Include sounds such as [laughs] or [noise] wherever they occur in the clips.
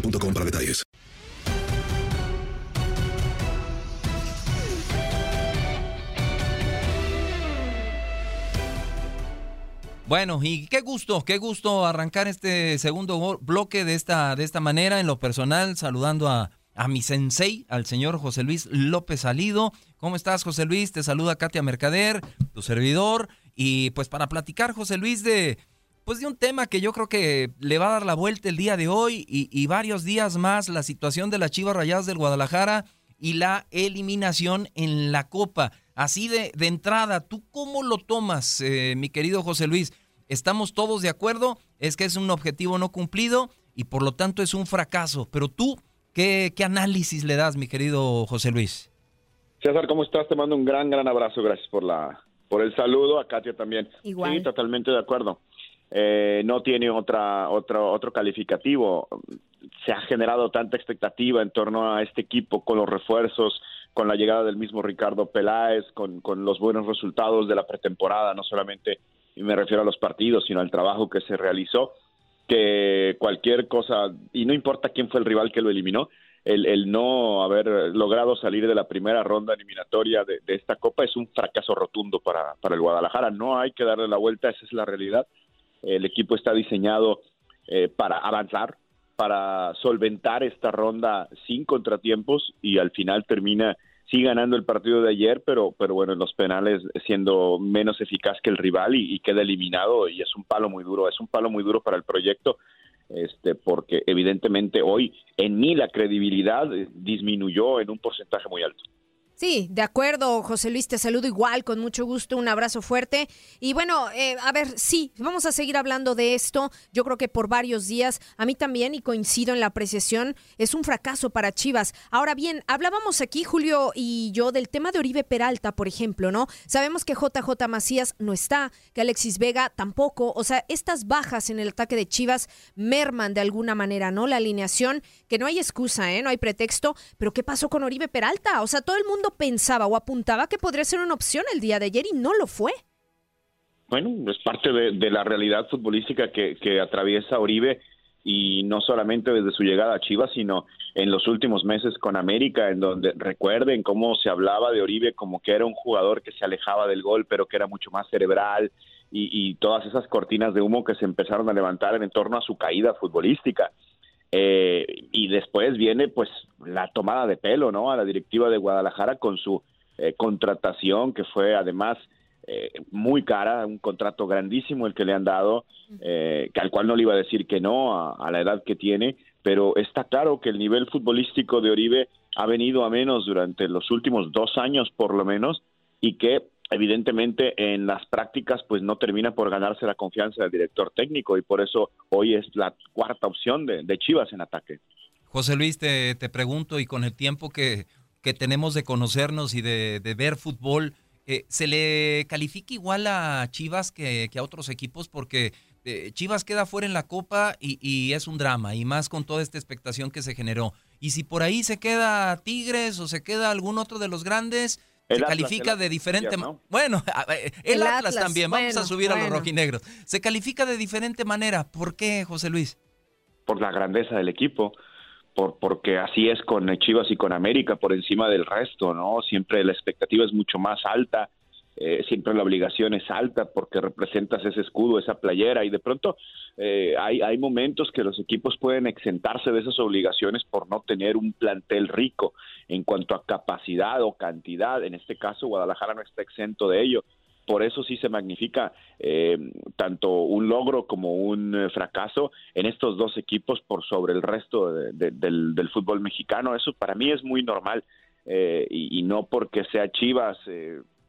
boostmobile.com para detalles. Bueno, y qué gusto, qué gusto arrancar este segundo bloque de esta, de esta manera, en lo personal, saludando a, a mi sensei, al señor José Luis López Salido. ¿Cómo estás, José Luis? Te saluda Katia Mercader, tu servidor. Y pues para platicar, José Luis, de, pues de un tema que yo creo que le va a dar la vuelta el día de hoy y, y varios días más, la situación de las Chivas Rayadas del Guadalajara y la eliminación en la Copa. Así de, de entrada, ¿tú cómo lo tomas, eh, mi querido José Luis? ¿Estamos todos de acuerdo? Es que es un objetivo no cumplido y por lo tanto es un fracaso. Pero tú, ¿qué, qué análisis le das, mi querido José Luis? César, ¿cómo estás? Te mando un gran, gran abrazo. Gracias por la por el saludo. A Katia también. Igual. Sí, totalmente de acuerdo. Eh, no tiene otra, otro, otro calificativo. Se ha generado tanta expectativa en torno a este equipo con los refuerzos, con la llegada del mismo Ricardo Peláez, con, con los buenos resultados de la pretemporada, no solamente me refiero a los partidos, sino al trabajo que se realizó, que cualquier cosa, y no importa quién fue el rival que lo eliminó, el, el no haber logrado salir de la primera ronda eliminatoria de, de esta Copa es un fracaso rotundo para, para el Guadalajara. No hay que darle la vuelta, esa es la realidad. El equipo está diseñado eh, para avanzar, para solventar esta ronda sin contratiempos y al final termina sí ganando el partido de ayer, pero pero bueno, en los penales siendo menos eficaz que el rival y, y queda eliminado y es un palo muy duro, es un palo muy duro para el proyecto este porque evidentemente hoy en mí la credibilidad disminuyó en un porcentaje muy alto. Sí, de acuerdo, José Luis, te saludo igual, con mucho gusto, un abrazo fuerte. Y bueno, eh, a ver, sí, vamos a seguir hablando de esto, yo creo que por varios días, a mí también, y coincido en la apreciación, es un fracaso para Chivas. Ahora bien, hablábamos aquí, Julio y yo, del tema de Oribe Peralta, por ejemplo, ¿no? Sabemos que JJ Macías no está, que Alexis Vega tampoco, o sea, estas bajas en el ataque de Chivas merman de alguna manera, ¿no? La alineación, que no hay excusa, ¿eh? No hay pretexto, pero ¿qué pasó con Oribe Peralta? O sea, todo el mundo pensaba o apuntaba que podría ser una opción el día de ayer y no lo fue. Bueno, es parte de, la realidad futbolística que, que atraviesa Oribe y no solamente desde su llegada a Chivas, sino en los últimos meses con América, en donde recuerden cómo se hablaba de Oribe como que era un jugador que se alejaba del gol, pero que era mucho más cerebral y todas esas cortinas de humo que se empezaron a levantar en torno a su caída futbolística. Eh, y después viene pues la tomada de pelo, ¿no? A la directiva de Guadalajara con su eh, contratación que fue además eh, muy cara, un contrato grandísimo el que le han dado, eh, que al cual no le iba a decir que no a, a la edad que tiene, pero está claro que el nivel futbolístico de Oribe ha venido a menos durante los últimos dos años por lo menos y que evidentemente en las prácticas pues no termina por ganarse la confianza del director técnico y por eso hoy es la cuarta opción de, Chivas en ataque. José Luis, te, te, pregunto y con el tiempo que, que tenemos de conocernos y de, ver fútbol, eh, ¿se le califica igual a Chivas que, a otros equipos? Porque eh, Chivas queda fuera en la Copa y, y, es un drama, y más con toda esta expectación que se generó. Y si por ahí se queda Tigres o se queda algún otro de los grandes, se Atlas, califica de diferente ¿no? Bueno, ver, el, El Atlas, Atlas, también, vamos a bueno, subir a los rojinegros. Se califica de diferente manera. ¿Por qué, José Luis? por la grandeza del equipo, por, porque así es con Chivas y con América, por encima del resto, ¿no? Siempre la expectativa es mucho más alta, eh, siempre la obligación es alta porque representas ese escudo, esa playera, y de pronto eh, hay, hay momentos que los equipos pueden exentarse de esas obligaciones por no tener un plantel rico en cuanto a capacidad o cantidad. En este caso, Guadalajara no está exento de ello por eso sí se magnifica eh, tanto un logro como un eh, fracaso en estos dos equipos por sobre el resto de, de, del, fútbol mexicano. Eso para mí es muy normal eh, y, y, no porque sea Chivas.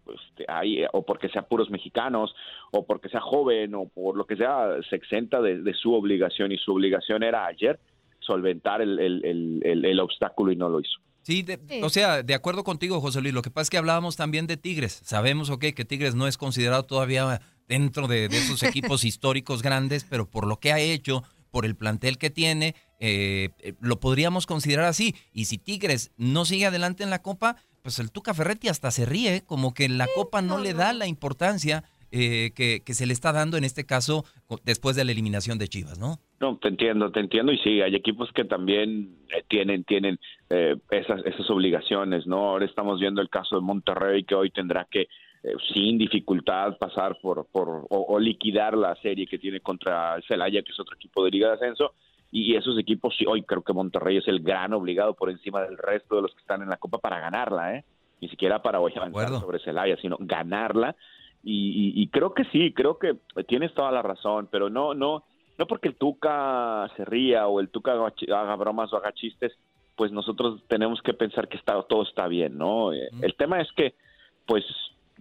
Pues, hay, o porque sea puros mexicanos, o porque sea joven, o por lo que sea, se exenta de, de su obligación, y su obligación era ayer solventar el, el, el, el obstáculo y no lo hizo. Sí, de, sí, o sea, de acuerdo contigo, José Luis. Lo que pasa es que hablábamos también de Tigres. Sabemos, ok, que Tigres no es considerado todavía dentro de, de esos [laughs] equipos históricos grandes, pero por lo que ha hecho, por el plantel que tiene, eh, lo podríamos considerar así. Y si Tigres no sigue adelante en la Copa, pues el Tuca Ferretti hasta se ríe, como que la Copa no, no le da la importancia eh, que, que, se le está dando en este caso después de la eliminación de Chivas, ¿no? No, te entiendo, te entiendo y sí, hay equipos que también eh, tienen tienen eh, esas esas obligaciones, ¿no? Ahora estamos viendo el caso de Monterrey que hoy tendrá que eh, sin dificultad pasar por por o, o, liquidar la serie que tiene contra Celaya, que es otro equipo de Liga de Ascenso. Y esos equipos, sí, hoy creo que Monterrey es el gran obligado por encima del resto de los que están en la Copa para ganarla, ¿eh? Ni siquiera para hoy avanzar sobre Celaya, sino ganarla y, y, y, creo que sí, creo que tienes toda la razón, pero no, no, no porque el Tuca se ría o el Tuca haga, bromas o haga chistes, pues nosotros tenemos que pensar que está, todo está bien, ¿no? Mm. El tema es que, pues,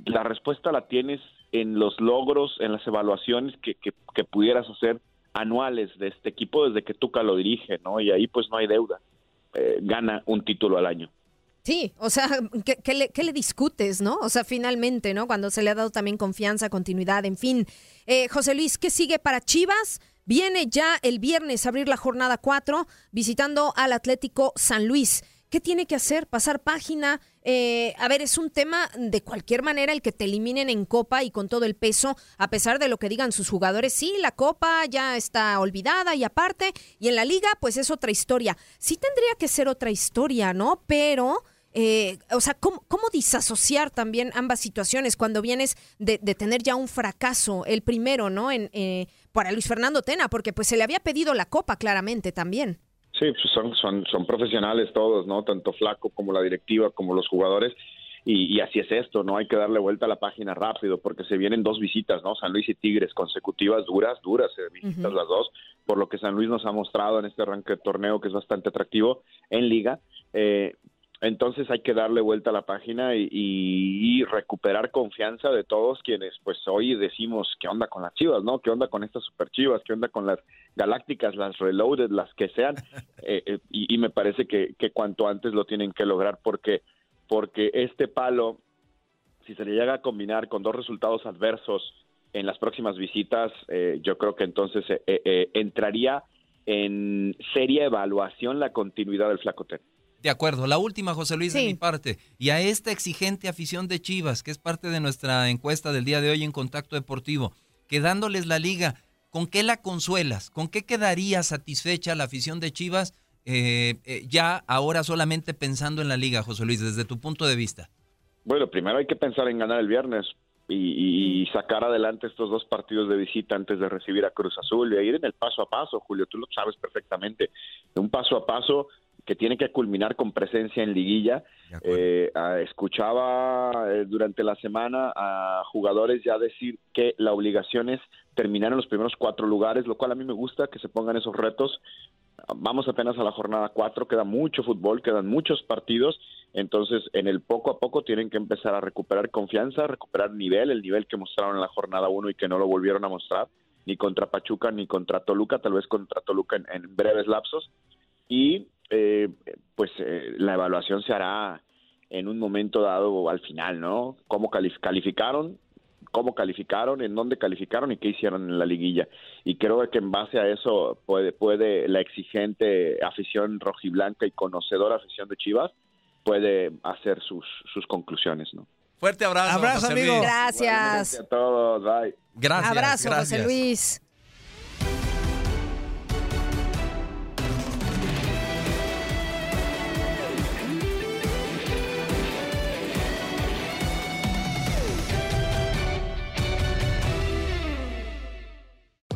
la respuesta la tienes en los logros, en las evaluaciones que, que, que pudieras hacer anuales de este equipo desde que Tuca lo dirige, ¿no? Y ahí pues no hay deuda. Eh, gana un título al año. Sí, o sea, ¿qué, ¿qué, le, ¿qué, le, discutes, no? O sea, finalmente, ¿no? Cuando se le ha dado también confianza, continuidad, en fin. Eh, José Luis, ¿qué sigue para Chivas? Viene ya el viernes a abrir la jornada 4 visitando al Atlético San Luis. ¿Qué tiene que hacer? ¿Pasar página? Eh, a ver, es un tema de cualquier manera el que te eliminen en Copa y con todo el peso, a pesar de lo que digan sus jugadores. Sí, la Copa ya está olvidada y aparte, y en la Liga, pues es otra historia. Sí tendría que ser otra historia, ¿no? Pero... Eh, o sea, ¿cómo, ¿cómo, disasociar también ambas situaciones cuando vienes de, de, tener ya un fracaso, el primero, ¿no? En, eh, para Luis Fernando Tena, porque pues se le había pedido la copa claramente también. Sí, pues son, son, son profesionales todos, ¿no? Tanto Flaco como la directiva, como los jugadores. Y, y, así es esto, ¿no? Hay que darle vuelta a la página rápido porque se vienen dos visitas, ¿no? San Luis y Tigres consecutivas, duras, duras eh, visitas uh -huh. las dos, por lo que San Luis nos ha mostrado en este arranque de torneo que es bastante atractivo en liga. Eh, entonces hay que darle vuelta a la página y, y, y, recuperar confianza de todos quienes pues hoy decimos qué onda con las chivas, ¿no? ¿Qué onda con estas super chivas? ¿Qué onda con las galácticas, las reloaded, las que sean? [laughs] Eh, eh, y, y, me parece que, que, cuanto antes lo tienen que lograr porque, porque este palo, si se le llega a combinar con dos resultados adversos en las próximas visitas, eh, yo creo que entonces eh, entraría en seria evaluación la continuidad del flacote. De acuerdo. La última, José Luis, sí. de mi parte. Y a esta exigente afición de Chivas, que es parte de nuestra encuesta del día de hoy en Contacto Deportivo, quedándoles la liga, ¿con qué la consuelas? ¿Con qué quedaría satisfecha la afición de Chivas eh, eh, ya ahora solamente pensando en la liga, José Luis, desde tu punto de vista? Bueno, primero hay que pensar en ganar el viernes y, y, sacar adelante estos dos partidos de visita antes de recibir a Cruz Azul y ir en el paso a paso, Julio, tú lo sabes perfectamente, un paso a paso que tiene que culminar con presencia en liguilla. Eh, escuchaba eh, durante la semana a jugadores ya decir que la obligación es terminar en los primeros cuatro lugares, lo cual a mí me gusta que se pongan esos retos, vamos apenas a la jornada 4, queda mucho fútbol, quedan muchos partidos, entonces en el poco a poco tienen que empezar a recuperar confianza, recuperar nivel, el nivel que mostraron en la jornada 1 y que no lo volvieron a mostrar, ni contra Pachuca ni contra Toluca, tal vez contra Toluca en, breves lapsos, y eh, pues eh, la evaluación se hará en un momento dado al final, ¿no? ¿Cómo calificaron? Cómo calificaron, en dónde calificaron y qué hicieron en la liguilla. Y creo que en base a eso puede, puede la exigente afición rojiblanca y conocedora afición de Chivas puede hacer sus, sus conclusiones, ¿no? Fuerte abrazo. Abrazo, amigo. Gracias. a todos. Bye. Gracias. Abrazo, José Luis.